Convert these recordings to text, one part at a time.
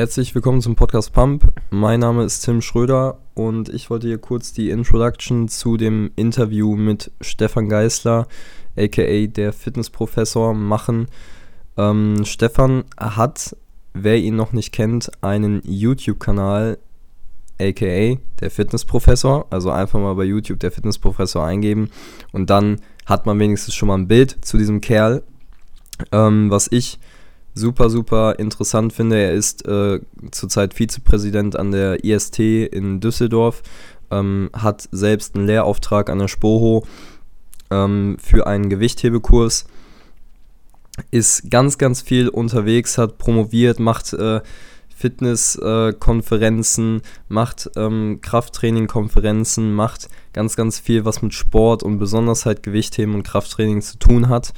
Herzlich willkommen zum Podcast Pump. Mein Name ist Tim Schröder und ich wollte hier kurz die Introduction zu dem Interview mit Stefan Geisler, aka der Fitnessprofessor, machen. Ähm, Stefan hat, wer ihn noch nicht kennt, einen YouTube-Kanal, aka der Fitnessprofessor. Also einfach mal bei YouTube der Fitnessprofessor eingeben und dann hat man wenigstens schon mal ein Bild zu diesem Kerl. Ähm, was ich super, super interessant finde. Er ist äh, zurzeit Vizepräsident an der IST in Düsseldorf, ähm, hat selbst einen Lehrauftrag an der Spoho ähm, für einen Gewichthebekurs, ist ganz, ganz viel unterwegs, hat promoviert, macht äh, Fitnesskonferenzen, äh, macht ähm, Krafttraining-Konferenzen, macht ganz, ganz viel, was mit Sport und besonders halt Gewichtheben und Krafttraining zu tun hat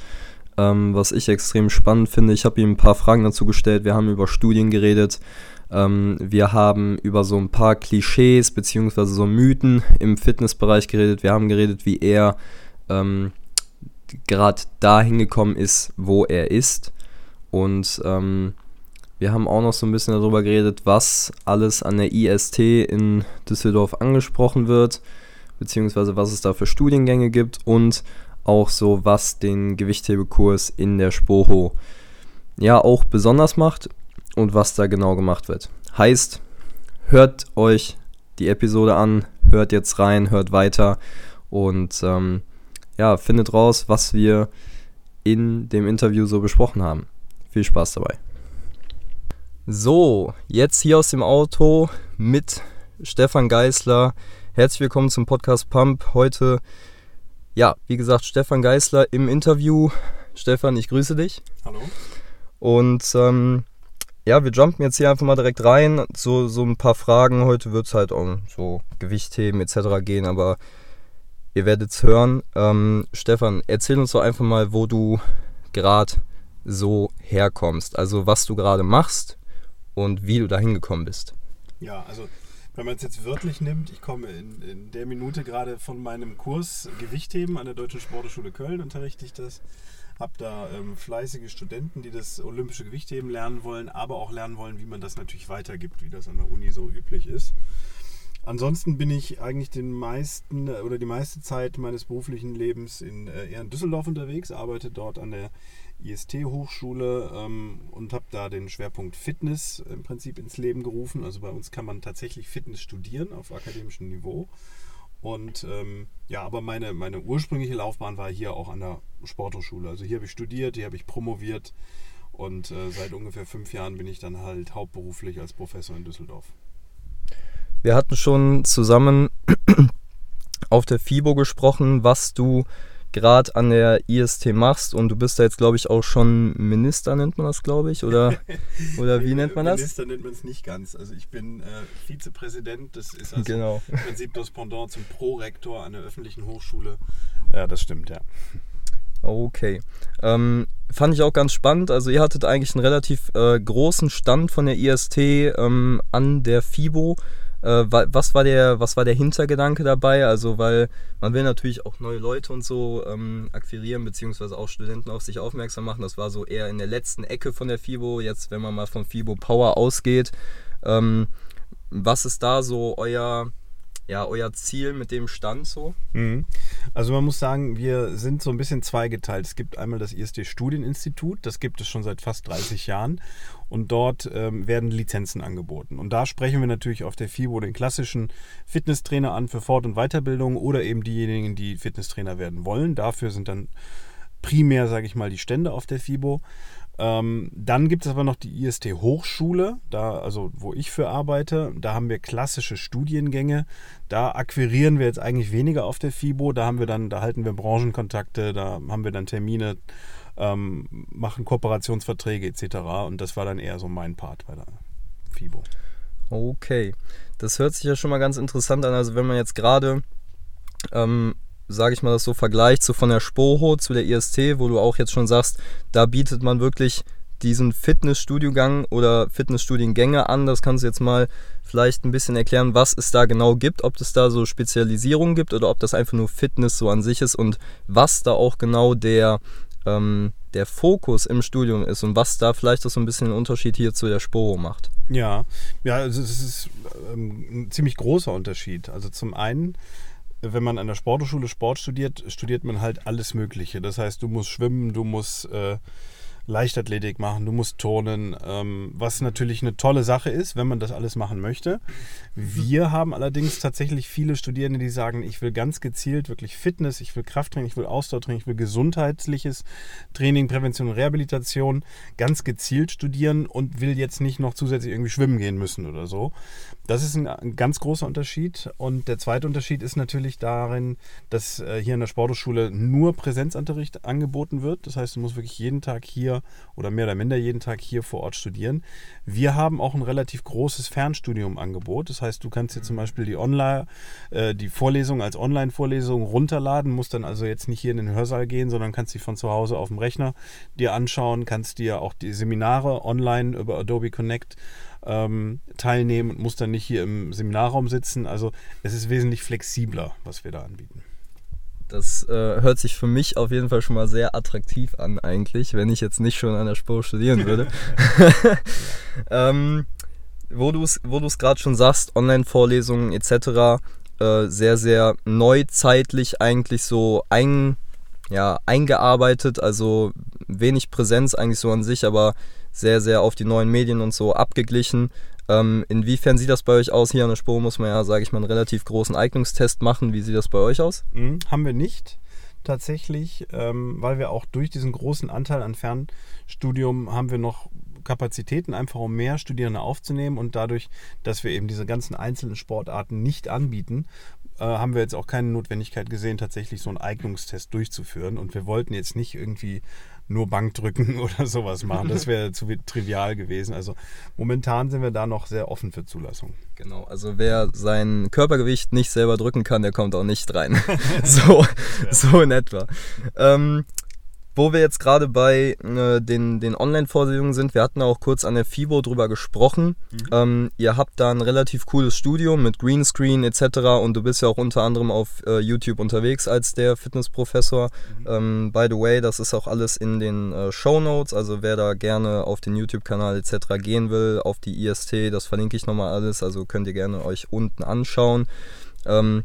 ähm, was ich extrem spannend finde. Ich habe ihm ein paar Fragen dazu gestellt. Wir haben über Studien geredet. Ähm, wir haben über so ein paar Klischees bzw. so Mythen im Fitnessbereich geredet. Wir haben geredet, wie er ähm, gerade dahin gekommen ist, wo er ist. Und ähm, wir haben auch noch so ein bisschen darüber geredet, was alles an der IST in Düsseldorf angesprochen wird, beziehungsweise was es da für Studiengänge gibt und auch so, was den Gewichthebekurs in der Spoho ja auch besonders macht und was da genau gemacht wird. Heißt, hört euch die Episode an, hört jetzt rein, hört weiter und ähm, ja, findet raus, was wir in dem Interview so besprochen haben. Viel Spaß dabei. So, jetzt hier aus dem Auto mit Stefan Geisler. Herzlich willkommen zum Podcast Pump. Heute ja, wie gesagt, Stefan Geißler im Interview. Stefan, ich grüße dich. Hallo. Und ähm, ja, wir jumpen jetzt hier einfach mal direkt rein. So, so ein paar Fragen. Heute wird es halt um so Gewichtheben etc. gehen, aber ihr werdet es hören. Ähm, Stefan, erzähl uns doch einfach mal, wo du gerade so herkommst. Also was du gerade machst und wie du da hingekommen bist. Ja, also wenn man es jetzt wörtlich nimmt, ich komme in, in, der Minute gerade von meinem Kurs Gewichtheben an der Deutschen Sportschule Köln, unterrichte ich das. Habe da ähm, fleißige Studenten, die das olympische Gewichtheben lernen wollen, aber auch lernen wollen, wie man das natürlich weitergibt, wie das an der Uni so üblich ist. Ansonsten bin ich eigentlich den meisten oder die meiste Zeit meines beruflichen Lebens in, äh, eher in Düsseldorf unterwegs, arbeite dort an der IST-Hochschule ähm, und habe da den Schwerpunkt Fitness im Prinzip ins Leben gerufen. Also bei uns kann man tatsächlich Fitness studieren auf akademischem Niveau. Und ähm, ja, aber meine, meine ursprüngliche Laufbahn war hier auch an der Sporthochschule. Also hier habe ich studiert, hier habe ich promoviert und äh, seit ungefähr fünf Jahren bin ich dann halt hauptberuflich als Professor in Düsseldorf. Wir hatten schon zusammen auf der FIBO gesprochen, was du gerade an der IST machst und du bist da jetzt, glaube ich, auch schon Minister, nennt man das, glaube ich, oder, oder wie nennt man das? Minister nennt man es nicht ganz. Also ich bin äh, Vizepräsident, das ist also genau. im Prinzip das Pendant zum Prorektor an der öffentlichen Hochschule. Ja, das stimmt, ja. Okay. Ähm, fand ich auch ganz spannend. Also ihr hattet eigentlich einen relativ äh, großen Stand von der IST ähm, an der FIBO. Äh, was, war der, was war der Hintergedanke dabei? Also, weil man will natürlich auch neue Leute und so ähm, akquirieren, beziehungsweise auch Studenten auf sich aufmerksam machen. Das war so eher in der letzten Ecke von der FIBO. Jetzt, wenn man mal von FIBO Power ausgeht, ähm, was ist da so euer ja, euer Ziel mit dem Stand so? Mhm. Also man muss sagen, wir sind so ein bisschen zweigeteilt. Es gibt einmal das ISD Studieninstitut, das gibt es schon seit fast 30 Jahren und dort ähm, werden Lizenzen angeboten. Und da sprechen wir natürlich auf der FIBO den klassischen Fitnesstrainer an für Fort- und Weiterbildung oder eben diejenigen, die Fitnesstrainer werden wollen. Dafür sind dann primär, sage ich mal, die Stände auf der FIBO. Ähm, dann gibt es aber noch die IST Hochschule, da, also wo ich für arbeite. Da haben wir klassische Studiengänge. Da akquirieren wir jetzt eigentlich weniger auf der FIBO. Da haben wir dann, da halten wir Branchenkontakte, da haben wir dann Termine, ähm, machen Kooperationsverträge etc. Und das war dann eher so mein Part bei der FIBO. Okay, das hört sich ja schon mal ganz interessant an. Also wenn man jetzt gerade ähm, sage ich mal, das so vergleicht, so von der Spoho zu der IST, wo du auch jetzt schon sagst, da bietet man wirklich diesen Fitnessstudiengang oder Fitnessstudiengänge an. Das kannst du jetzt mal vielleicht ein bisschen erklären, was es da genau gibt, ob es da so Spezialisierungen gibt oder ob das einfach nur Fitness so an sich ist und was da auch genau der ähm, der Fokus im Studium ist und was da vielleicht auch so ein bisschen den Unterschied hier zu der Sporo macht. Ja, ja, also es ist ähm, ein ziemlich großer Unterschied. Also zum einen, wenn man an der Sporthochschule Sport studiert, studiert man halt alles Mögliche. Das heißt, du musst schwimmen, du musst äh, Leichtathletik machen, du musst turnen, ähm, was natürlich eine tolle Sache ist, wenn man das alles machen möchte. Wir haben allerdings tatsächlich viele Studierende, die sagen, ich will ganz gezielt wirklich Fitness, ich will Krafttraining, ich will Ausdauertraining, ich will gesundheitliches Training, Prävention und Rehabilitation ganz gezielt studieren und will jetzt nicht noch zusätzlich irgendwie schwimmen gehen müssen oder so. Das ist ein, ein ganz großer Unterschied. Und der zweite Unterschied ist natürlich darin, dass äh, hier in der Sporthochschule nur Präsenzunterricht angeboten wird. Das heißt, du musst wirklich jeden Tag hier oder mehr oder minder jeden Tag hier vor Ort studieren. Wir haben auch ein relativ großes Fernstudium-Angebot. Das heißt, du kannst dir zum Beispiel die Online, äh, die Vorlesung als Online-Vorlesung runterladen, musst dann also jetzt nicht hier in den Hörsaal gehen, sondern kannst sie von zu Hause auf dem Rechner dir anschauen, kannst dir auch die Seminare online über Adobe Connect ähm, teilnehmen und musst dann nicht hier im Seminarraum sitzen. Also es ist wesentlich flexibler, was wir da anbieten. Das äh, hört sich für mich auf jeden Fall schon mal sehr attraktiv an, eigentlich, wenn ich jetzt nicht schon an der Spur studieren würde. ähm, wo du es wo gerade schon sagst, Online-Vorlesungen etc., äh, sehr, sehr neuzeitlich eigentlich so ein, ja, eingearbeitet, also wenig Präsenz eigentlich so an sich, aber sehr, sehr auf die neuen Medien und so abgeglichen. Ähm, inwiefern sieht das bei euch aus? Hier an der Spur muss man ja, sage ich mal, einen relativ großen Eignungstest machen. Wie sieht das bei euch aus? Mhm, haben wir nicht tatsächlich, ähm, weil wir auch durch diesen großen Anteil an Fernstudium haben wir noch Kapazitäten, einfach um mehr Studierende aufzunehmen und dadurch, dass wir eben diese ganzen einzelnen Sportarten nicht anbieten, äh, haben wir jetzt auch keine Notwendigkeit gesehen, tatsächlich so einen Eignungstest durchzuführen. Und wir wollten jetzt nicht irgendwie nur Bankdrücken oder sowas machen. Das wäre zu trivial gewesen. Also momentan sind wir da noch sehr offen für Zulassung. Genau, also wer sein Körpergewicht nicht selber drücken kann, der kommt auch nicht rein. so, ja. so in etwa. Ähm, wo wir jetzt gerade bei äh, den, den Online-Vorlesungen sind, wir hatten auch kurz an der FIBO drüber gesprochen. Mhm. Ähm, ihr habt da ein relativ cooles Studio mit Greenscreen etc. Und du bist ja auch unter anderem auf äh, YouTube unterwegs als der Fitnessprofessor. Mhm. Ähm, by the way, das ist auch alles in den äh, Show Notes. Also wer da gerne auf den YouTube-Kanal etc. gehen will, auf die IST, das verlinke ich nochmal alles. Also könnt ihr gerne euch unten anschauen. Ähm,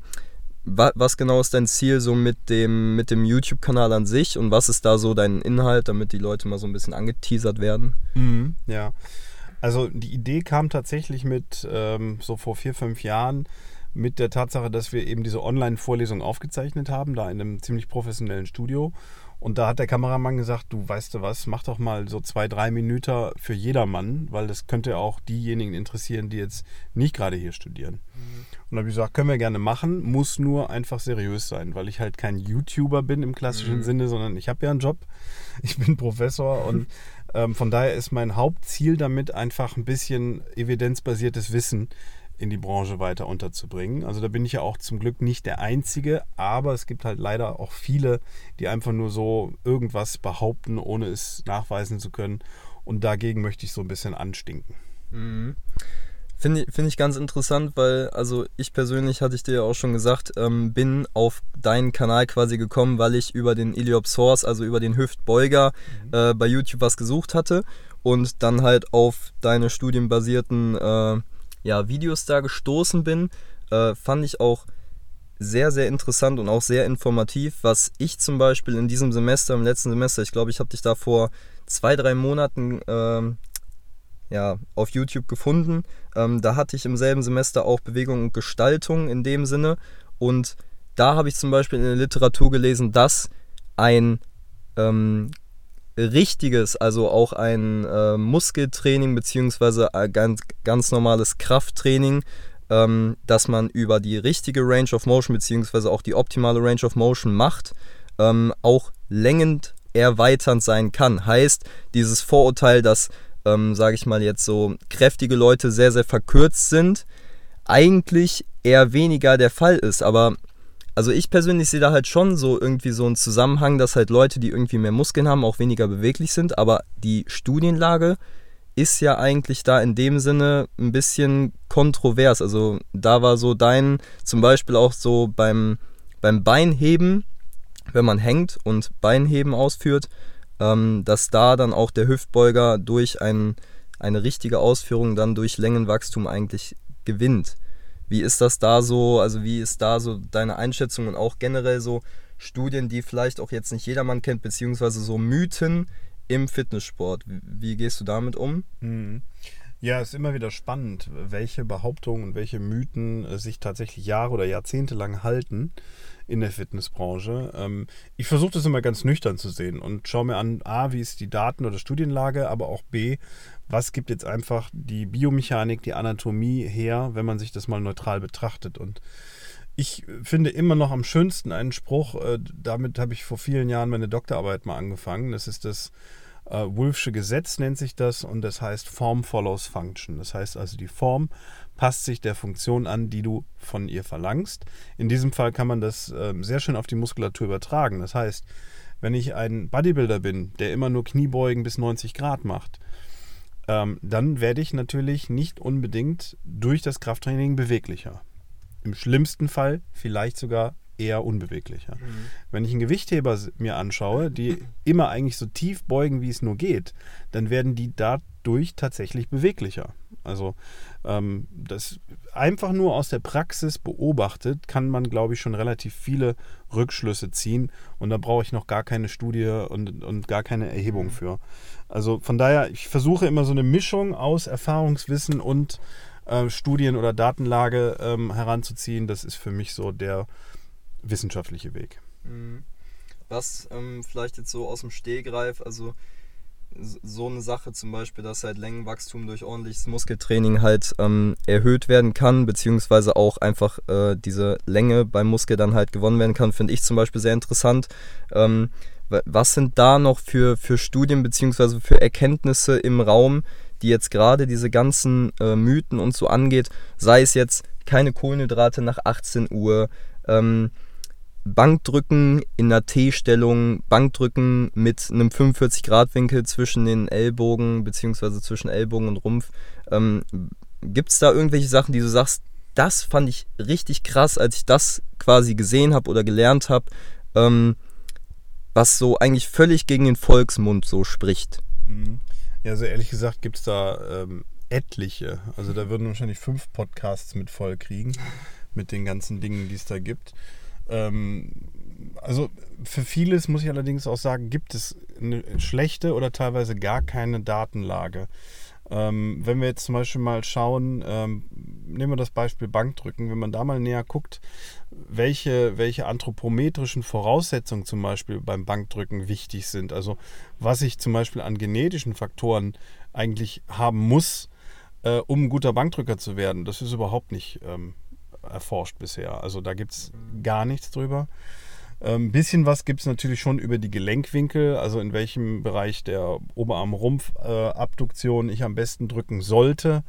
was genau ist dein Ziel so mit dem, mit dem YouTube-Kanal an sich und was ist da so dein Inhalt, damit die Leute mal so ein bisschen angeteasert werden? Mhm, ja, also die Idee kam tatsächlich mit ähm, so vor vier, fünf Jahren mit der Tatsache, dass wir eben diese Online-Vorlesung aufgezeichnet haben, da in einem ziemlich professionellen Studio. Und da hat der Kameramann gesagt, du weißt du was, mach doch mal so zwei, drei Minuten für jedermann, weil das könnte auch diejenigen interessieren, die jetzt nicht gerade hier studieren. Mhm. Und da habe ich gesagt, können wir gerne machen, muss nur einfach seriös sein, weil ich halt kein YouTuber bin im klassischen mhm. Sinne, sondern ich habe ja einen Job. Ich bin Professor und ähm, von daher ist mein Hauptziel damit einfach ein bisschen evidenzbasiertes Wissen in die Branche weiter unterzubringen. Also da bin ich ja auch zum Glück nicht der Einzige, aber es gibt halt leider auch viele, die einfach nur so irgendwas behaupten, ohne es nachweisen zu können. Und dagegen möchte ich so ein bisschen anstinken. Mhm. Finde find ich ganz interessant, weil, also ich persönlich, hatte ich dir ja auch schon gesagt, ähm, bin auf deinen Kanal quasi gekommen, weil ich über den Iliopsource, also über den Hüftbeuger, mhm. äh, bei YouTube was gesucht hatte und dann halt auf deine studienbasierten äh, ja, Videos da gestoßen bin. Äh, fand ich auch sehr, sehr interessant und auch sehr informativ, was ich zum Beispiel in diesem Semester, im letzten Semester, ich glaube, ich habe dich da vor zwei, drei Monaten ähm, ja, auf YouTube gefunden. Ähm, da hatte ich im selben Semester auch Bewegung und Gestaltung in dem Sinne. Und da habe ich zum Beispiel in der Literatur gelesen, dass ein ähm, richtiges, also auch ein äh, Muskeltraining beziehungsweise ein ganz, ganz normales Krafttraining, ähm, dass man über die richtige Range of Motion beziehungsweise auch die optimale Range of Motion macht, ähm, auch längend erweiternd sein kann. Heißt, dieses Vorurteil, dass ähm, sage ich mal jetzt so, kräftige Leute sehr, sehr verkürzt sind, eigentlich eher weniger der Fall ist. Aber also ich persönlich sehe da halt schon so irgendwie so einen Zusammenhang, dass halt Leute, die irgendwie mehr Muskeln haben, auch weniger beweglich sind. Aber die Studienlage ist ja eigentlich da in dem Sinne ein bisschen kontrovers. Also da war so dein, zum Beispiel auch so beim, beim Beinheben, wenn man hängt und Beinheben ausführt, ähm, dass da dann auch der Hüftbeuger durch ein, eine richtige Ausführung dann durch Längenwachstum eigentlich gewinnt. Wie ist das da so? Also wie ist da so deine Einschätzung und auch generell so Studien, die vielleicht auch jetzt nicht jedermann kennt, beziehungsweise so Mythen im Fitnesssport. Wie gehst du damit um? Mhm. Ja, es ist immer wieder spannend, welche Behauptungen und welche Mythen äh, sich tatsächlich Jahre oder Jahrzehnte lang halten in der Fitnessbranche. Ähm, ich versuche das immer ganz nüchtern zu sehen und schaue mir an, a, wie ist die Daten- oder Studienlage, aber auch b, was gibt jetzt einfach die Biomechanik, die Anatomie her, wenn man sich das mal neutral betrachtet. Und ich finde immer noch am schönsten einen Spruch, äh, damit habe ich vor vielen Jahren meine Doktorarbeit mal angefangen. Das ist das äh, Wolfsche Gesetz, nennt sich das, und das heißt Form follows Function. Das heißt also, die Form passt sich der Funktion an, die du von ihr verlangst. In diesem Fall kann man das äh, sehr schön auf die Muskulatur übertragen. Das heißt, wenn ich ein Bodybuilder bin, der immer nur Kniebeugen bis 90 Grad macht, ähm, dann werde ich natürlich nicht unbedingt durch das Krafttraining beweglicher. Im schlimmsten Fall vielleicht sogar eher unbeweglicher. Mhm. Wenn ich einen Gewichtheber mir anschaue, die immer eigentlich so tief beugen, wie es nur geht, dann werden die dadurch tatsächlich beweglicher. Also ähm, das einfach nur aus der Praxis beobachtet, kann man, glaube ich, schon relativ viele Rückschlüsse ziehen und da brauche ich noch gar keine Studie und, und gar keine Erhebung mhm. für. Also von daher, ich versuche immer so eine Mischung aus Erfahrungswissen und äh, Studien- oder Datenlage ähm, heranzuziehen. Das ist für mich so der wissenschaftliche Weg. Mhm. Was ähm, vielleicht jetzt so aus dem Stehgreif, also so eine Sache zum Beispiel, dass halt Längenwachstum durch ordentliches Muskeltraining halt ähm, erhöht werden kann, beziehungsweise auch einfach äh, diese Länge beim Muskel dann halt gewonnen werden kann, finde ich zum Beispiel sehr interessant. Ähm, was sind da noch für, für Studien beziehungsweise für Erkenntnisse im Raum, die jetzt gerade diese ganzen äh, Mythen und so angeht, sei es jetzt keine Kohlenhydrate nach 18 Uhr, ähm, Bankdrücken in einer T-Stellung, Bankdrücken mit einem 45-Grad-Winkel zwischen den Ellbogen beziehungsweise zwischen Ellbogen und Rumpf. Ähm, Gibt es da irgendwelche Sachen, die du sagst, das fand ich richtig krass, als ich das quasi gesehen habe oder gelernt habe, ähm, was so eigentlich völlig gegen den Volksmund so spricht? Mhm. Ja, also ehrlich gesagt gibt es da ähm, etliche. Also da würden wahrscheinlich fünf Podcasts mit voll kriegen, mit den ganzen Dingen, die es da gibt. Ähm, also für vieles muss ich allerdings auch sagen, gibt es eine schlechte oder teilweise gar keine Datenlage. Ähm, wenn wir jetzt zum Beispiel mal schauen, ähm, nehmen wir das Beispiel Bankdrücken, wenn man da mal näher guckt, welche, welche anthropometrischen Voraussetzungen zum Beispiel beim Bankdrücken wichtig sind. Also was ich zum Beispiel an genetischen Faktoren eigentlich haben muss, äh, um ein guter Bankdrücker zu werden. Das ist überhaupt nicht ähm, erforscht bisher. Also da gibt es gar nichts drüber. Ein ähm, bisschen was gibt es natürlich schon über die Gelenkwinkel, also in welchem Bereich der Oberarm-Rumpf-Abduktion ich am besten drücken sollte.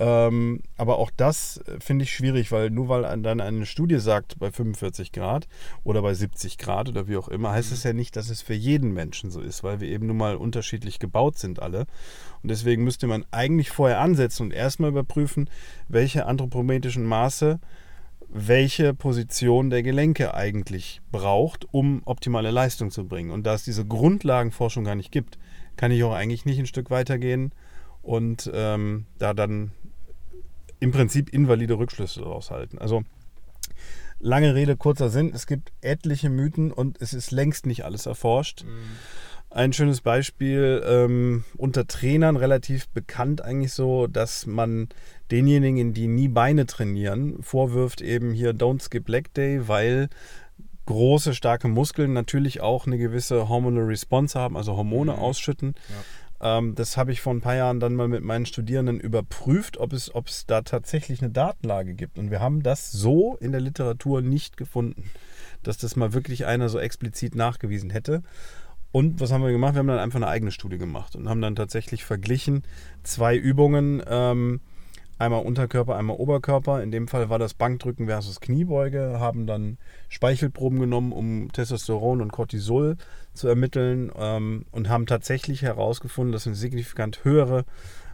Ähm, aber auch das äh, finde ich schwierig, weil nur weil dann eine Studie sagt, bei 45 Grad oder bei 70 Grad oder wie auch immer, heißt es mhm. ja nicht, dass es für jeden Menschen so ist, weil wir eben nun mal unterschiedlich gebaut sind alle. Und deswegen müsste man eigentlich vorher ansetzen und erstmal überprüfen, welche anthropometrischen Maße welche Position der Gelenke eigentlich braucht, um optimale Leistung zu bringen. Und da es diese Grundlagenforschung gar nicht gibt, kann ich auch eigentlich nicht ein Stück weitergehen und ähm, da dann im Prinzip invalide Rückschlüsse daraus halten. Also lange Rede, kurzer Sinn, es gibt etliche Mythen und es ist längst nicht alles erforscht. Mhm. Ein schönes Beispiel ähm, unter Trainern relativ bekannt eigentlich so, dass man denjenigen, die nie Beine trainieren, vorwirft eben hier Don't Skip Leg Day, weil große, starke Muskeln natürlich auch eine gewisse Hormonal Response haben, also Hormone mhm. ausschütten. Ja. Ähm, das habe ich vor ein paar Jahren dann mal mit meinen Studierenden überprüft, ob es, ob es da tatsächlich eine Datenlage gibt. Und wir haben das so in der Literatur nicht gefunden, dass das mal wirklich einer so explizit nachgewiesen hätte. Und was haben wir gemacht? Wir haben dann einfach eine eigene Studie gemacht und haben dann tatsächlich verglichen zwei Übungen. Ähm, Einmal Unterkörper, einmal Oberkörper. In dem Fall war das Bankdrücken versus Kniebeuge. Haben dann Speichelproben genommen, um Testosteron und Cortisol zu ermitteln ähm, und haben tatsächlich herausgefunden, dass eine signifikant höhere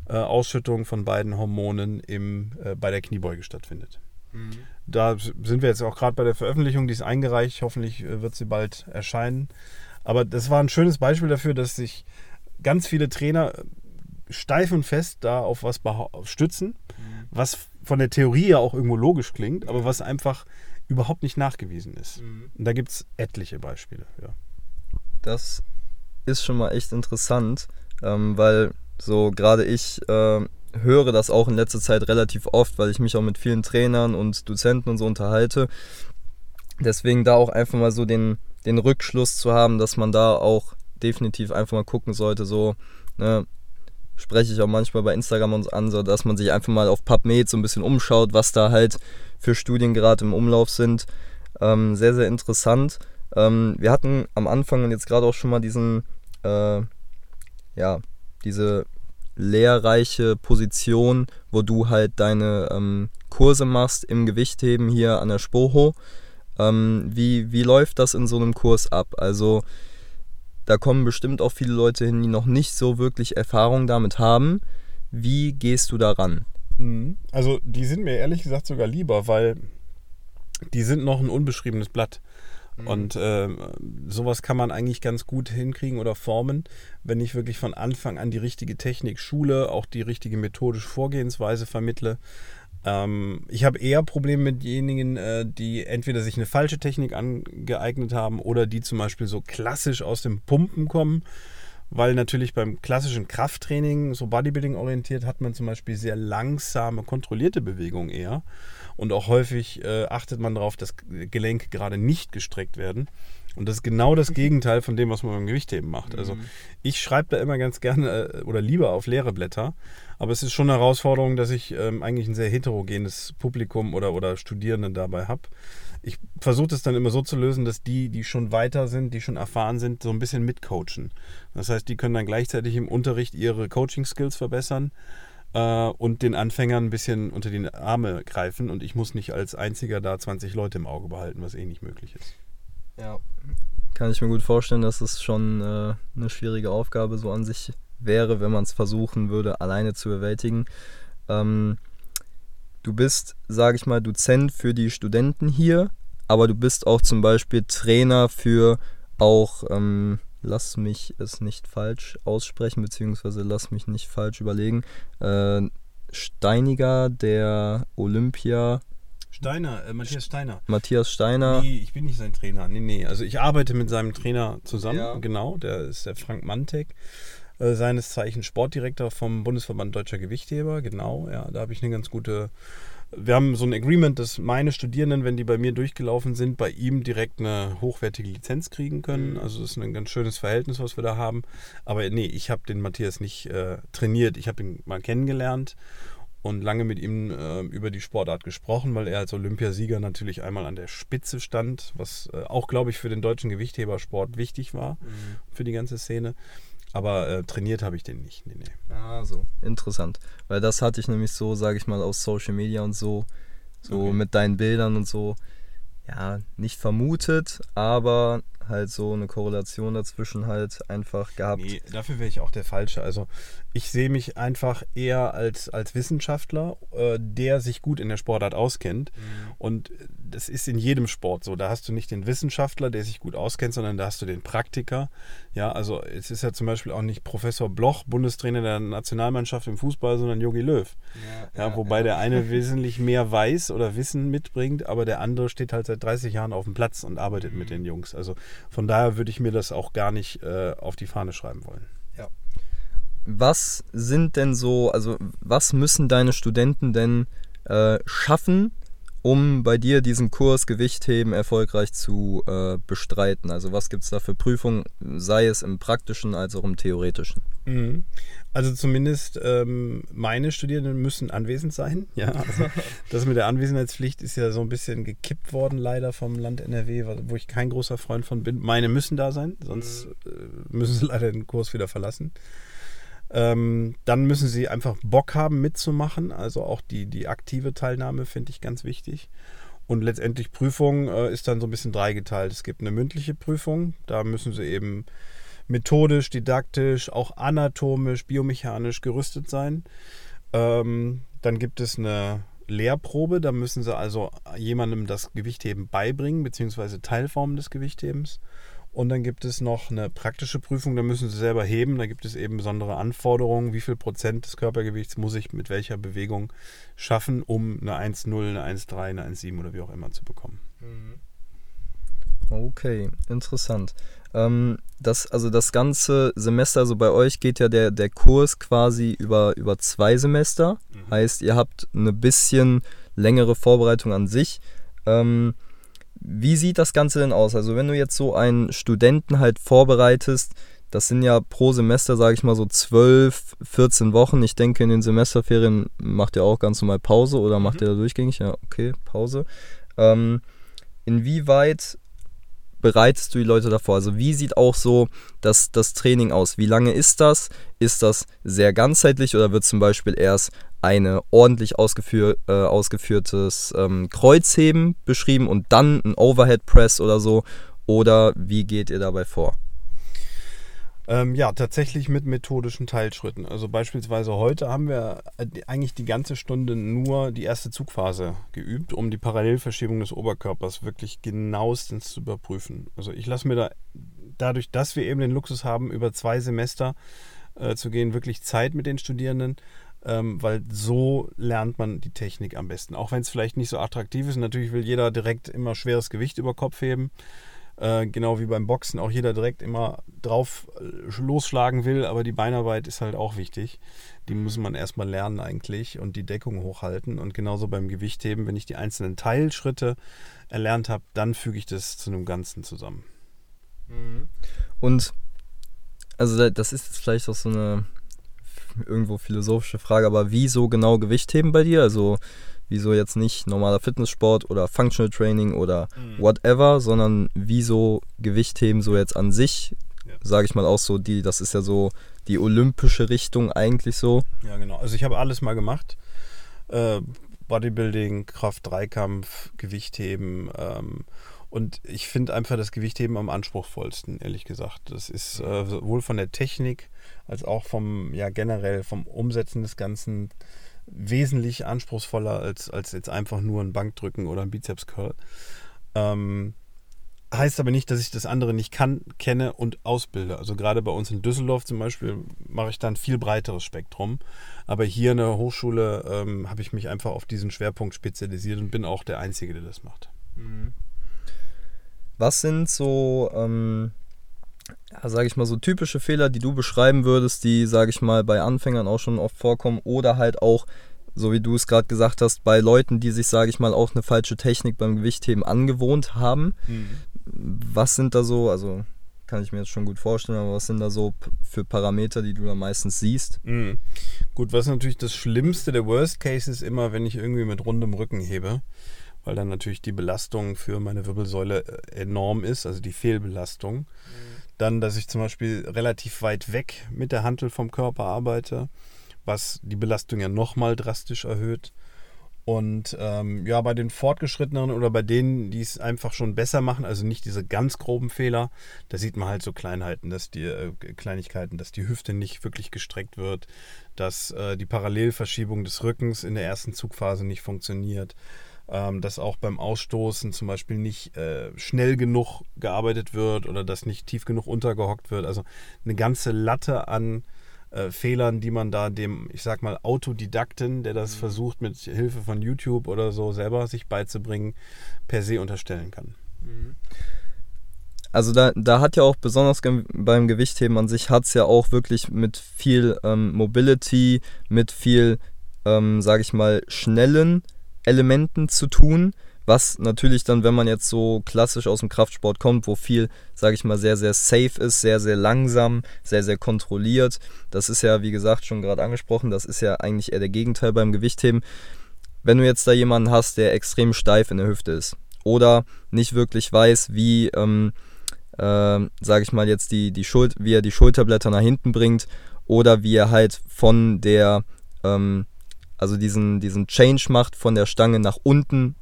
äh, Ausschüttung von beiden Hormonen im, äh, bei der Kniebeuge stattfindet. Mhm. Da sind wir jetzt auch gerade bei der Veröffentlichung, die ist eingereicht. Hoffentlich äh, wird sie bald erscheinen. Aber das war ein schönes Beispiel dafür, dass sich ganz viele Trainer steif und fest da auf was stützen, mhm. was von der Theorie ja auch irgendwo logisch klingt, aber was einfach überhaupt nicht nachgewiesen ist. Mhm. Und da gibt es etliche Beispiele. Ja. Das ist schon mal echt interessant, ähm, weil so gerade ich äh, höre das auch in letzter Zeit relativ oft, weil ich mich auch mit vielen Trainern und Dozenten und so unterhalte. Deswegen da auch einfach mal so den, den Rückschluss zu haben, dass man da auch definitiv einfach mal gucken sollte, so, ne, spreche ich auch manchmal bei Instagram uns an, so dass man sich einfach mal auf PubMed so ein bisschen umschaut, was da halt für Studien gerade im Umlauf sind. Ähm, sehr, sehr interessant. Ähm, wir hatten am Anfang und jetzt gerade auch schon mal diesen, äh, ja, diese lehrreiche Position, wo du halt deine ähm, Kurse machst im Gewichtheben hier an der Spoho. Ähm, wie, wie läuft das in so einem Kurs ab? Also da kommen bestimmt auch viele Leute hin, die noch nicht so wirklich Erfahrung damit haben. Wie gehst du daran? Mhm. Also die sind mir ehrlich gesagt sogar lieber, weil die sind noch ein unbeschriebenes Blatt. Mhm. Und äh, sowas kann man eigentlich ganz gut hinkriegen oder formen, wenn ich wirklich von Anfang an die richtige Technik schule, auch die richtige methodische Vorgehensweise vermittle. Ähm, ich habe eher Probleme mit denjenigen, äh, die entweder sich eine falsche Technik angeeignet haben oder die zum Beispiel so klassisch aus dem Pumpen kommen. Weil natürlich beim klassischen Krafttraining, so Bodybuilding orientiert, hat man zum Beispiel sehr langsame, kontrollierte Bewegungen eher. Und auch häufig äh, achtet man darauf, dass Gelenke gerade nicht gestreckt werden. Und das ist genau das Gegenteil von dem, was man beim Gewichtheben macht. Also mhm. ich schreibe da immer ganz gerne äh, oder lieber auf leere Blätter. Aber es ist schon eine Herausforderung, dass ich ähm, eigentlich ein sehr heterogenes Publikum oder, oder Studierenden dabei habe. Ich versuche das dann immer so zu lösen, dass die, die schon weiter sind, die schon erfahren sind, so ein bisschen mitcoachen. Das heißt, die können dann gleichzeitig im Unterricht ihre Coaching-Skills verbessern äh, und den Anfängern ein bisschen unter die Arme greifen. Und ich muss nicht als einziger da 20 Leute im Auge behalten, was eh nicht möglich ist. Ja. Kann ich mir gut vorstellen, dass es schon äh, eine schwierige Aufgabe so an sich wäre, wenn man es versuchen würde, alleine zu bewältigen. Ähm, du bist, sage ich mal, Dozent für die Studenten hier, aber du bist auch zum Beispiel Trainer für auch, ähm, lass mich es nicht falsch aussprechen, beziehungsweise lass mich nicht falsch überlegen, äh, Steiniger, der Olympia Steiner, äh, Matthias Steiner. Matthias Steiner. Nee, ich bin nicht sein Trainer. Nee, nee. Also ich arbeite mit seinem Trainer zusammen, ja. genau. Der ist der Frank Mantek. Äh, seines Zeichens Sportdirektor vom Bundesverband Deutscher Gewichtheber, genau. Ja, da habe ich eine ganz gute. Wir haben so ein Agreement, dass meine Studierenden, wenn die bei mir durchgelaufen sind, bei ihm direkt eine hochwertige Lizenz kriegen können. Mhm. Also das ist ein ganz schönes Verhältnis, was wir da haben. Aber nee, ich habe den Matthias nicht äh, trainiert. Ich habe ihn mal kennengelernt und lange mit ihm äh, über die Sportart gesprochen, weil er als Olympiasieger natürlich einmal an der Spitze stand, was äh, auch, glaube ich, für den deutschen Gewichthebersport wichtig war, mhm. für die ganze Szene. Aber äh, trainiert habe ich den nicht. Nee, nee. Ah, so. Interessant. Weil das hatte ich nämlich so, sage ich mal, aus Social Media und so, so okay. mit deinen Bildern und so, ja, nicht vermutet, aber halt so eine Korrelation dazwischen halt einfach gehabt. Nee, dafür wäre ich auch der Falsche. Also ich sehe mich einfach eher als, als Wissenschaftler, äh, der sich gut in der Sportart auskennt. Mhm. Und das ist in jedem Sport so. Da hast du nicht den Wissenschaftler, der sich gut auskennt, sondern da hast du den Praktiker. Ja, also es ist ja zum Beispiel auch nicht Professor Bloch, Bundestrainer der Nationalmannschaft im Fußball, sondern Jogi Löw. Ja, ja, wobei ja. der eine wesentlich mehr weiß oder Wissen mitbringt, aber der andere steht halt seit 30 Jahren auf dem Platz und arbeitet mhm. mit den Jungs. Also von daher würde ich mir das auch gar nicht äh, auf die Fahne schreiben wollen. Was sind denn so, also was müssen deine Studenten denn äh, schaffen, um bei dir diesen Kurs Gewichtheben erfolgreich zu äh, bestreiten? Also was gibt es da für Prüfungen, sei es im praktischen als auch im theoretischen? Mhm. Also zumindest ähm, meine Studierenden müssen anwesend sein. Ja, also das mit der Anwesenheitspflicht ist ja so ein bisschen gekippt worden leider vom Land NRW, wo ich kein großer Freund von bin. Meine müssen da sein, sonst mhm. äh, müssen sie leider den Kurs wieder verlassen. Ähm, dann müssen sie einfach Bock haben mitzumachen. Also auch die, die aktive Teilnahme finde ich ganz wichtig. Und letztendlich Prüfung äh, ist dann so ein bisschen dreigeteilt. Es gibt eine mündliche Prüfung, da müssen sie eben methodisch, didaktisch, auch anatomisch, biomechanisch gerüstet sein. Ähm, dann gibt es eine Lehrprobe. Da müssen sie also jemandem das Gewichtheben beibringen, beziehungsweise Teilformen des Gewichthebens. Und dann gibt es noch eine praktische Prüfung, da müssen Sie selber heben. Da gibt es eben besondere Anforderungen. Wie viel Prozent des Körpergewichts muss ich mit welcher Bewegung schaffen, um eine 1,0, eine 1,3, eine 1,7 oder wie auch immer zu bekommen. Mhm. Okay, interessant. Ähm, das, also das ganze Semester, also bei euch geht ja der, der Kurs quasi über, über zwei Semester. Mhm. Heißt, ihr habt eine bisschen längere Vorbereitung an sich. Ähm, wie sieht das Ganze denn aus? Also wenn du jetzt so einen Studenten halt vorbereitest, das sind ja pro Semester, sage ich mal, so 12, 14 Wochen. Ich denke, in den Semesterferien macht ihr auch ganz normal Pause oder macht mhm. ihr da durchgängig? Ja, okay, Pause. Ähm, inwieweit bereitest du die Leute davor? Also wie sieht auch so das, das Training aus? Wie lange ist das? Ist das sehr ganzheitlich oder wird zum Beispiel erst eine ordentlich ausgeführ, äh, ausgeführtes ähm, Kreuzheben beschrieben und dann ein Overhead Press oder so? Oder wie geht ihr dabei vor? Ähm, ja, tatsächlich mit methodischen Teilschritten. Also beispielsweise heute haben wir äh, eigentlich die ganze Stunde nur die erste Zugphase geübt, um die Parallelverschiebung des Oberkörpers wirklich genauestens zu überprüfen. Also ich lasse mir da, dadurch, dass wir eben den Luxus haben, über zwei Semester äh, zu gehen, wirklich Zeit mit den Studierenden, ähm, weil so lernt man die Technik am besten. Auch wenn es vielleicht nicht so attraktiv ist. Natürlich will jeder direkt immer schweres Gewicht über Kopf heben. Äh, genau wie beim Boxen auch jeder direkt immer drauf äh, losschlagen will, aber die Beinarbeit ist halt auch wichtig. Die muss man erstmal lernen eigentlich und die Deckung hochhalten. Und genauso beim Gewichtheben, wenn ich die einzelnen Teilschritte erlernt habe, dann füge ich das zu einem Ganzen zusammen. Mhm. Und also das ist jetzt vielleicht auch so eine irgendwo philosophische Frage, aber wieso genau Gewichtheben bei dir? Also Wieso jetzt nicht normaler Fitnesssport oder Functional Training oder mhm. whatever, sondern wieso Gewichtheben so jetzt an sich, ja. sage ich mal auch so, die, das ist ja so die olympische Richtung eigentlich so. Ja, genau. Also ich habe alles mal gemacht. Äh, Bodybuilding, Kraft-Dreikampf, Gewichtheben. Ähm, und ich finde einfach das Gewichtheben am anspruchsvollsten, ehrlich gesagt. Das ist äh, sowohl von der Technik als auch vom, ja generell vom Umsetzen des Ganzen wesentlich anspruchsvoller als, als jetzt einfach nur ein Bankdrücken oder ein Bizeps-Curl. Ähm, heißt aber nicht, dass ich das andere nicht kann, kenne und ausbilde. Also gerade bei uns in Düsseldorf zum Beispiel mache ich da ein viel breiteres Spektrum. Aber hier in der Hochschule ähm, habe ich mich einfach auf diesen Schwerpunkt spezialisiert und bin auch der Einzige, der das macht. Was sind so ähm, ja, sage ich mal, so typische Fehler, die du beschreiben würdest, die, sage ich mal, bei Anfängern auch schon oft vorkommen oder halt auch, so wie du es gerade gesagt hast, bei Leuten, die sich, sage ich mal, auch eine falsche Technik beim Gewichtheben angewohnt haben. Mhm. Was sind da so, also kann ich mir jetzt schon gut vorstellen, aber was sind da so für Parameter, die du da meistens siehst? Mhm. Gut, was natürlich das Schlimmste, der Worst Case ist immer, wenn ich irgendwie mit rundem Rücken hebe weil dann natürlich die Belastung für meine Wirbelsäule äh, enorm ist, also die Fehlbelastung. Mhm. Dann, dass ich zum Beispiel relativ weit weg mit der Hantel vom Körper arbeite, was die Belastung ja nochmal drastisch erhöht. Und ähm, ja, bei den Fortgeschrittenen oder bei denen, die es einfach schon besser machen, also nicht diese ganz groben Fehler, da sieht man halt so Kleinheiten, dass die äh, Kleinigkeiten, dass die Hüfte nicht wirklich gestreckt wird, dass äh, die Parallelverschiebung des Rückens in der ersten Zugphase nicht funktioniert, ähm, dass auch beim Ausstoßen zum Beispiel nicht äh, schnell genug gearbeitet wird oder dass nicht tief genug untergehockt wird. Also eine ganze Latte an äh, Fehlern, die man da dem, ich sag mal, Autodidakten, der das mhm. versucht mit Hilfe von YouTube oder so selber sich beizubringen, per se unterstellen kann. Mhm. Also da, da hat ja auch besonders beim Gewichtheben an sich hat es ja auch wirklich mit viel ähm, Mobility, mit viel, ähm, sage ich mal, schnellen Elementen zu tun, was natürlich dann, wenn man jetzt so klassisch aus dem Kraftsport kommt, wo viel, sage ich mal, sehr, sehr safe ist, sehr, sehr langsam, sehr, sehr kontrolliert. Das ist ja, wie gesagt, schon gerade angesprochen, das ist ja eigentlich eher der Gegenteil beim Gewichtheben. Wenn du jetzt da jemanden hast, der extrem steif in der Hüfte ist oder nicht wirklich weiß, wie, ähm, äh, sage ich mal, jetzt die, die Schul wie er die Schulterblätter nach hinten bringt oder wie er halt von der ähm, also diesen, diesen Change macht von der Stange nach unten,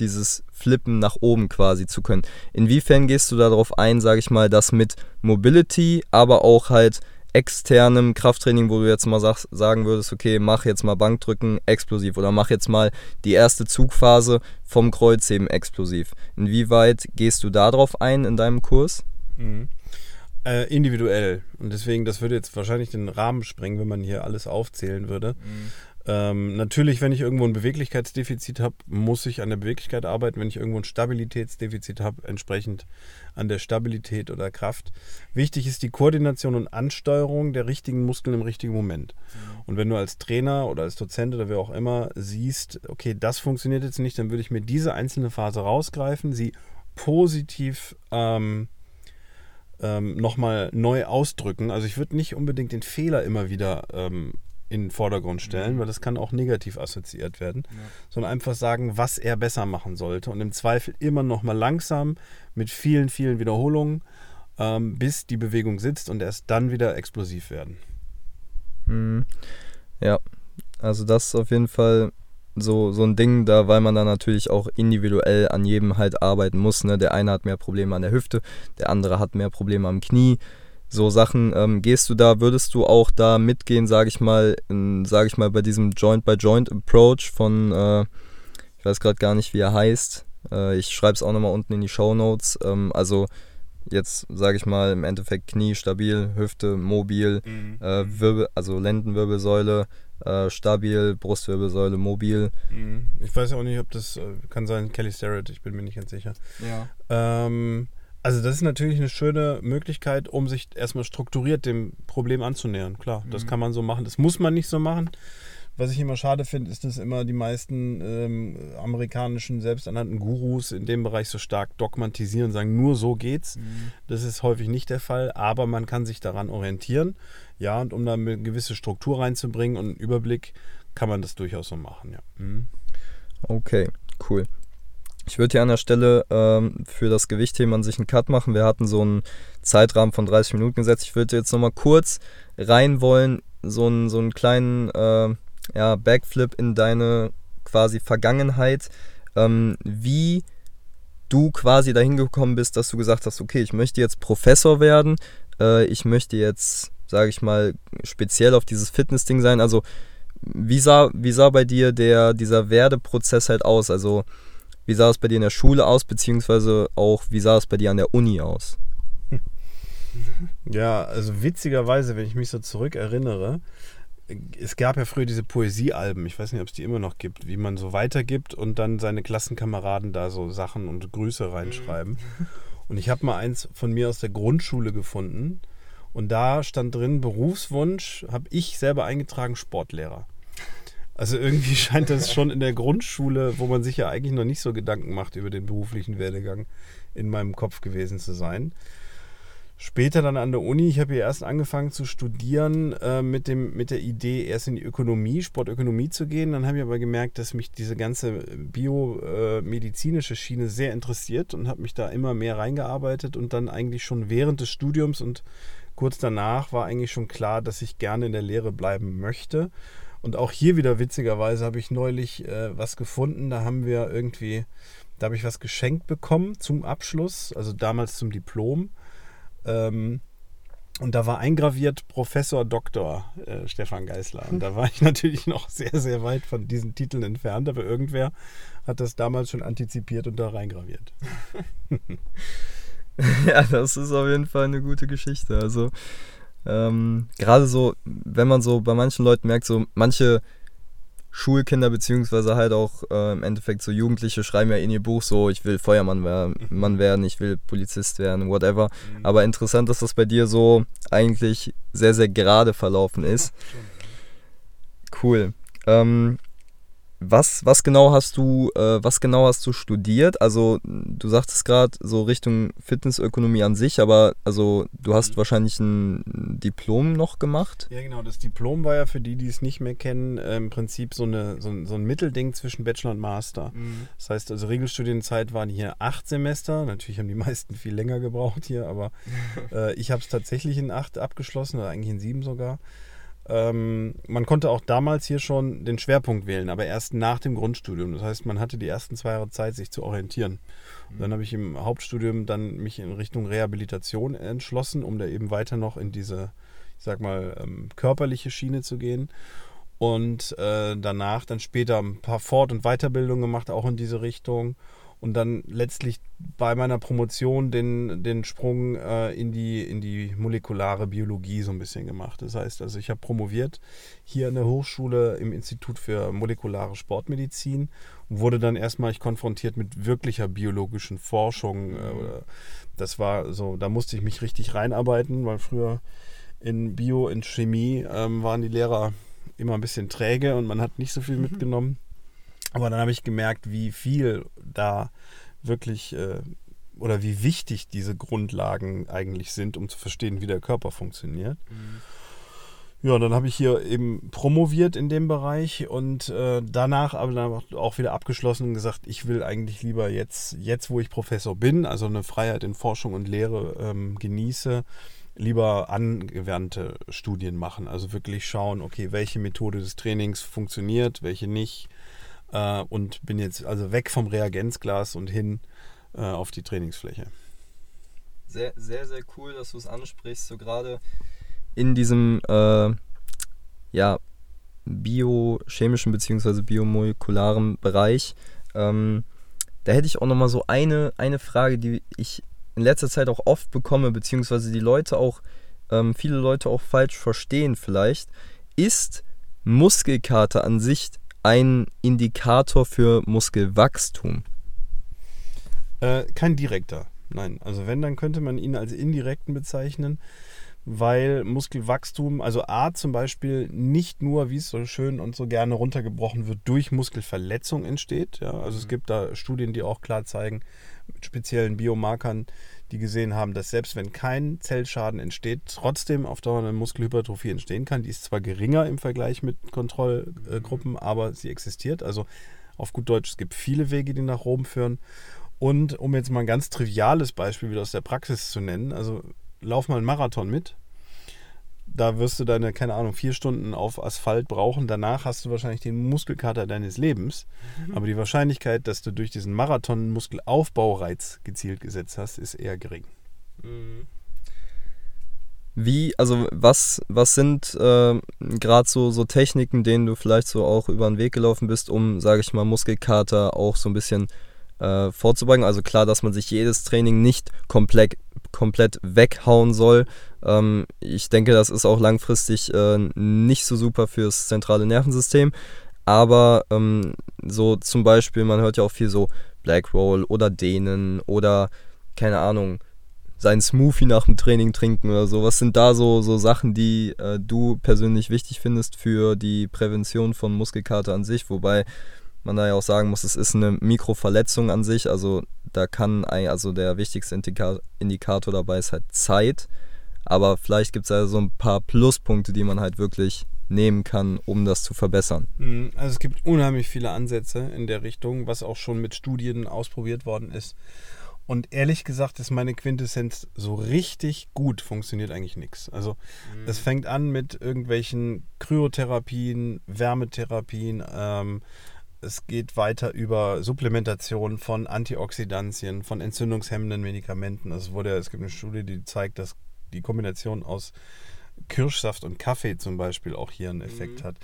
dieses Flippen nach oben quasi zu können. Inwiefern gehst du darauf ein, sage ich mal, das mit Mobility, aber auch halt externem Krafttraining, wo du jetzt mal sag, sagen würdest, okay, mach jetzt mal Bankdrücken explosiv oder mach jetzt mal die erste Zugphase vom Kreuzheben explosiv. Inwieweit gehst du darauf ein in deinem Kurs? Mhm. Äh, individuell. Und deswegen, das würde jetzt wahrscheinlich den Rahmen sprengen, wenn man hier alles aufzählen würde. Mhm. Ähm, natürlich, wenn ich irgendwo ein Beweglichkeitsdefizit habe, muss ich an der Beweglichkeit arbeiten. Wenn ich irgendwo ein Stabilitätsdefizit habe, entsprechend an der Stabilität oder Kraft. Wichtig ist die Koordination und Ansteuerung der richtigen Muskeln im richtigen Moment. Mhm. Und wenn du als Trainer oder als Dozent oder wer auch immer siehst, okay, das funktioniert jetzt nicht, dann würde ich mir diese einzelne Phase rausgreifen, sie positiv ähm, ähm, nochmal neu ausdrücken. Also ich würde nicht unbedingt den Fehler immer wieder ähm, in den Vordergrund stellen, mhm. weil das kann auch negativ assoziiert werden, ja. sondern einfach sagen, was er besser machen sollte und im Zweifel immer noch mal langsam mit vielen, vielen Wiederholungen, ähm, bis die Bewegung sitzt und erst dann wieder explosiv werden. Mhm. Ja, also das ist auf jeden Fall so, so ein Ding, da weil man dann natürlich auch individuell an jedem halt arbeiten muss. Ne? Der eine hat mehr Probleme an der Hüfte, der andere hat mehr Probleme am Knie so Sachen, ähm, gehst du da, würdest du auch da mitgehen, sage ich mal, sage ich mal, bei diesem Joint-by-Joint-Approach von, äh, ich weiß gerade gar nicht, wie er heißt. Äh, ich schreibe es auch nochmal unten in die Show Notes. Ähm, also jetzt sage ich mal im Endeffekt Knie stabil, Hüfte mobil, mhm. äh. Wirbel, also Lendenwirbelsäule äh, stabil, Brustwirbelsäule mobil. Mhm. Ich weiß auch nicht, ob das äh, kann sein Kelly Starrett, ich bin mir nicht ganz sicher. Ja. Ähm, also das ist natürlich eine schöne Möglichkeit, um sich erstmal strukturiert dem Problem anzunähern. Klar, das mhm. kann man so machen. Das muss man nicht so machen. Was ich immer schade finde, ist, dass immer die meisten ähm, amerikanischen selbsternannten Gurus in dem Bereich so stark dogmatisieren, sagen, nur so geht's. Mhm. Das ist häufig nicht der Fall, aber man kann sich daran orientieren. Ja, und um da eine gewisse Struktur reinzubringen und einen Überblick, kann man das durchaus so machen, ja. Mhm. Okay, cool. Ich würde hier an der Stelle ähm, für das Gewichtthema an sich einen Cut machen. Wir hatten so einen Zeitrahmen von 30 Minuten gesetzt. Ich würde jetzt nochmal kurz rein wollen, so einen, so einen kleinen äh, ja, Backflip in deine quasi Vergangenheit. Ähm, wie du quasi dahin gekommen bist, dass du gesagt hast, okay, ich möchte jetzt Professor werden, äh, ich möchte jetzt, sage ich mal, speziell auf dieses Fitness-Ding sein. Also wie sah, wie sah bei dir der, dieser Werdeprozess halt aus? Also wie sah es bei dir in der Schule aus, beziehungsweise auch, wie sah es bei dir an der Uni aus? Ja, also witzigerweise, wenn ich mich so zurückerinnere, es gab ja früher diese Poesiealben, ich weiß nicht, ob es die immer noch gibt, wie man so weitergibt und dann seine Klassenkameraden da so Sachen und Grüße reinschreiben. Und ich habe mal eins von mir aus der Grundschule gefunden und da stand drin Berufswunsch, habe ich selber eingetragen, Sportlehrer. Also irgendwie scheint das schon in der Grundschule, wo man sich ja eigentlich noch nicht so Gedanken macht über den beruflichen Werdegang, in meinem Kopf gewesen zu sein. Später dann an der Uni, ich habe hier erst angefangen zu studieren äh, mit, dem, mit der Idee, erst in die Ökonomie, Sportökonomie zu gehen. Dann habe ich aber gemerkt, dass mich diese ganze biomedizinische Schiene sehr interessiert und habe mich da immer mehr reingearbeitet und dann eigentlich schon während des Studiums und kurz danach war eigentlich schon klar, dass ich gerne in der Lehre bleiben möchte und auch hier wieder witzigerweise habe ich neulich äh, was gefunden. Da haben wir irgendwie, da habe ich was geschenkt bekommen zum Abschluss, also damals zum Diplom. Ähm, und da war eingraviert Professor Dr. Äh, Stefan Geißler. Und da war ich natürlich noch sehr, sehr weit von diesen Titeln entfernt, aber irgendwer hat das damals schon antizipiert und da reingraviert. ja, das ist auf jeden Fall eine gute Geschichte. Also ähm, Gerade so, wenn man so bei manchen Leuten merkt, so manche Schulkinder beziehungsweise halt auch äh, im Endeffekt so Jugendliche schreiben ja in ihr Buch so, ich will Feuermann mhm. werden, ich will Polizist werden, whatever. Mhm. Aber interessant, dass das bei dir so eigentlich sehr, sehr gerade verlaufen ist. Cool. Ähm, was, was genau hast du, äh, was genau hast du studiert? Also du sagtest gerade so Richtung Fitnessökonomie an sich, aber also du hast mhm. wahrscheinlich ein Diplom noch gemacht? Ja, genau. Das Diplom war ja für die, die es nicht mehr kennen, äh, im Prinzip so, eine, so, so, ein Mittelding zwischen Bachelor und Master. Mhm. Das heißt, also Regelstudienzeit waren hier acht Semester. Natürlich haben die meisten viel länger gebraucht hier, aber äh, ich habe es tatsächlich in acht abgeschlossen, oder eigentlich in sieben sogar. Ähm, man konnte auch damals hier schon den Schwerpunkt wählen, aber erst nach dem Grundstudium. Das heißt, man hatte die ersten zwei Jahre Zeit, sich zu orientieren. Und dann habe ich im Hauptstudium dann mich in Richtung Rehabilitation entschlossen, um da eben weiter noch in diese sag mal, ähm, körperliche Schiene zu gehen. Und äh, danach dann später ein paar Fort- und Weiterbildungen gemacht, auch in diese Richtung und dann letztlich bei meiner Promotion den, den Sprung äh, in, die, in die molekulare Biologie so ein bisschen gemacht. Das heißt, also ich habe promoviert hier an der Hochschule im Institut für molekulare Sportmedizin und wurde dann erstmal konfrontiert mit wirklicher biologischen Forschung. Äh, das war so, da musste ich mich richtig reinarbeiten, weil früher in Bio, in Chemie ähm, waren die Lehrer immer ein bisschen träge und man hat nicht so viel mhm. mitgenommen. Aber dann habe ich gemerkt, wie viel da wirklich äh, oder wie wichtig diese Grundlagen eigentlich sind, um zu verstehen, wie der Körper funktioniert. Mhm. Ja, dann habe ich hier eben promoviert in dem Bereich und äh, danach aber dann auch wieder abgeschlossen und gesagt, ich will eigentlich lieber jetzt, jetzt wo ich Professor bin, also eine Freiheit in Forschung und Lehre ähm, genieße, lieber angewandte Studien machen. Also wirklich schauen, okay, welche Methode des Trainings funktioniert, welche nicht äh, und bin jetzt also weg vom Reagenzglas und hin äh, auf die Trainingsfläche. Sehr, sehr, sehr cool, dass du es ansprichst. So gerade in diesem äh, ja, biochemischen bzw. biomolekularen Bereich. Ähm, da hätte ich auch nochmal so eine, eine Frage, die ich in letzter Zeit auch oft bekomme, beziehungsweise die Leute auch, ähm, viele Leute auch falsch verstehen vielleicht. Ist Muskelkater an sich ein Indikator für Muskelwachstum? Äh, kein direkter, nein. Also wenn, dann könnte man ihn als indirekten bezeichnen, weil Muskelwachstum, also A zum Beispiel, nicht nur, wie es so schön und so gerne runtergebrochen wird, durch Muskelverletzung entsteht. Ja, also mhm. es gibt da Studien, die auch klar zeigen, mit speziellen Biomarkern, die gesehen haben, dass selbst wenn kein Zellschaden entsteht, trotzdem auf Dauer eine Muskelhypertrophie entstehen kann. Die ist zwar geringer im Vergleich mit Kontrollgruppen, aber sie existiert. Also auf gut Deutsch, es gibt viele Wege, die nach Rom führen. Und um jetzt mal ein ganz triviales Beispiel wieder aus der Praxis zu nennen, also lauf mal einen Marathon mit da wirst du deine, keine Ahnung, vier Stunden auf Asphalt brauchen. Danach hast du wahrscheinlich den Muskelkater deines Lebens. Mhm. Aber die Wahrscheinlichkeit, dass du durch diesen Marathon Muskelaufbaureiz gezielt gesetzt hast, ist eher gering. Mhm. Wie, also was, was sind äh, gerade so, so Techniken, denen du vielleicht so auch über den Weg gelaufen bist, um, sage ich mal, Muskelkater auch so ein bisschen äh, vorzubeugen? Also klar, dass man sich jedes Training nicht komplett, komplett weghauen soll, ähm, ich denke, das ist auch langfristig äh, nicht so super fürs zentrale Nervensystem. Aber ähm, so zum Beispiel, man hört ja auch viel so Black Roll oder Dehnen oder keine Ahnung, seinen Smoothie nach dem Training trinken oder so. Was sind da so, so Sachen, die äh, du persönlich wichtig findest für die Prävention von Muskelkater an sich? Wobei man da ja auch sagen muss, es ist eine Mikroverletzung an sich. Also da kann, ein, also der wichtigste Indikator dabei ist halt Zeit. Aber vielleicht gibt es ja so ein paar Pluspunkte, die man halt wirklich nehmen kann, um das zu verbessern. Mhm, also es gibt unheimlich viele Ansätze in der Richtung, was auch schon mit Studien ausprobiert worden ist. Und ehrlich gesagt ist meine Quintessenz, so richtig gut funktioniert eigentlich nichts. Also mhm. es fängt an mit irgendwelchen Kryotherapien, Wärmetherapien, ähm, es geht weiter über Supplementation von Antioxidantien, von entzündungshemmenden Medikamenten. Also wurde, es gibt eine Studie, die zeigt, dass die Kombination aus Kirschsaft und Kaffee zum Beispiel auch hier einen Effekt mhm. hat.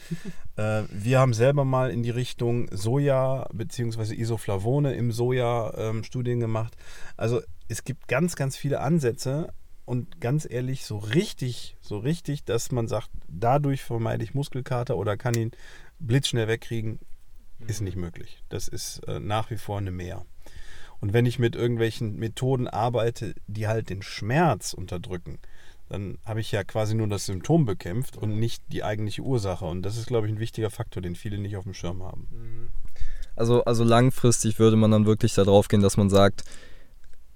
Äh, wir haben selber mal in die Richtung Soja bzw. Isoflavone im Soja ähm, Studien gemacht. Also es gibt ganz, ganz viele Ansätze und ganz ehrlich, so richtig, so richtig, dass man sagt, dadurch vermeide ich Muskelkater oder kann ihn blitzschnell wegkriegen, mhm. ist nicht möglich. Das ist äh, nach wie vor eine Mehr. Und wenn ich mit irgendwelchen Methoden arbeite, die halt den Schmerz unterdrücken, dann habe ich ja quasi nur das Symptom bekämpft und nicht die eigentliche Ursache. Und das ist, glaube ich, ein wichtiger Faktor, den viele nicht auf dem Schirm haben. Mhm. Also, also langfristig würde man dann wirklich darauf gehen, dass man sagt,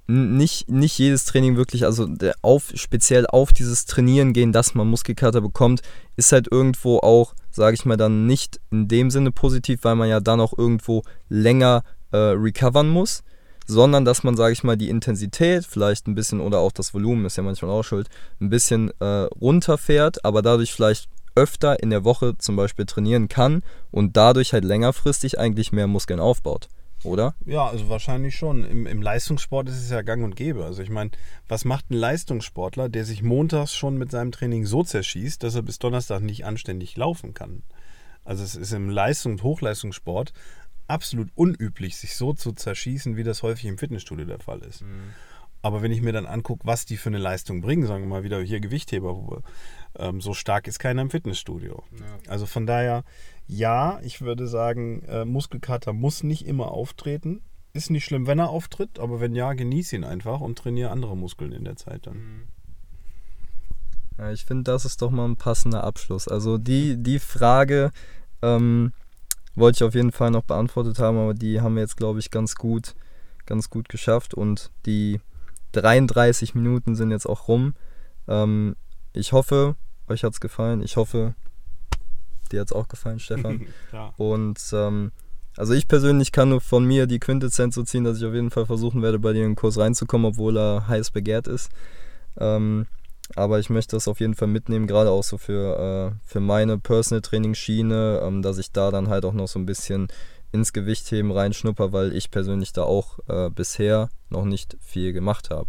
nicht, nicht jedes Training wirklich, also auf, speziell auf dieses Trainieren gehen, dass man Muskelkater bekommt, ist halt irgendwo auch, sage ich mal, dann nicht in dem Sinne positiv, weil man ja dann auch irgendwo länger äh, recovern muss sondern dass man, sage ich mal, die Intensität vielleicht ein bisschen oder auch das Volumen ist ja manchmal auch schuld, ein bisschen äh, runterfährt, aber dadurch vielleicht öfter in der Woche zum Beispiel trainieren kann und dadurch halt längerfristig eigentlich mehr Muskeln aufbaut. Oder? Ja, also wahrscheinlich schon. Im, Im, Leistungssport ist es ja gang und gäbe. Also ich meine, was macht ein Leistungssportler, der sich montags schon mit seinem Training so zerschießt, dass er bis Donnerstag nicht anständig laufen kann? Also es ist im Leistung- und Hochleistungssport absolut unüblich, sich so zu zerschießen, wie das häufig im Fitnessstudio der Fall ist. Mhm. Aber wenn ich mir dann angucke, was die für eine Leistung bringen, sagen wir mal wieder hier Gewichtheber, ähm, so stark ist keiner im Fitnessstudio. Ja. Also von daher, ja, ich würde sagen, äh, Muskelkater muss nicht immer auftreten. Ist nicht schlimm, wenn er auftritt, aber wenn ja, genieße ihn einfach und trainiere andere Muskeln in der Zeit dann. Mhm. Ja, ich finde, das ist doch mal ein passender Abschluss. Also die, die Frage ähm, wollte ich auf jeden Fall noch beantwortet haben, aber die haben wir jetzt, glaube ich, ganz gut, ganz gut geschafft. Und die 33 Minuten sind jetzt auch rum. Ähm, ich hoffe, euch hat es gefallen. Ich hoffe, dir hat es auch gefallen, Stefan. ja. Und ähm, also ich persönlich kann nur von mir die Quintessenz so ziehen, dass ich auf jeden Fall versuchen werde, bei dir in den Kurs reinzukommen, obwohl er heiß begehrt ist. Ähm, aber ich möchte das auf jeden Fall mitnehmen, gerade auch so für, äh, für meine Personal Training Schiene, ähm, dass ich da dann halt auch noch so ein bisschen ins Gewichtheben reinschnupper, weil ich persönlich da auch äh, bisher noch nicht viel gemacht habe.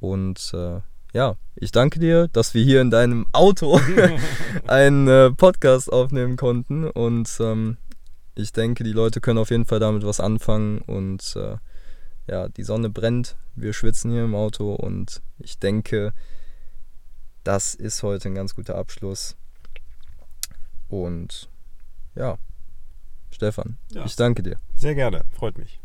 Und äh, ja, ich danke dir, dass wir hier in deinem Auto einen äh, Podcast aufnehmen konnten. Und ähm, ich denke, die Leute können auf jeden Fall damit was anfangen. Und äh, ja, die Sonne brennt, wir schwitzen hier im Auto. Und ich denke, das ist heute ein ganz guter Abschluss. Und ja, Stefan, ja. ich danke dir. Sehr gerne, freut mich.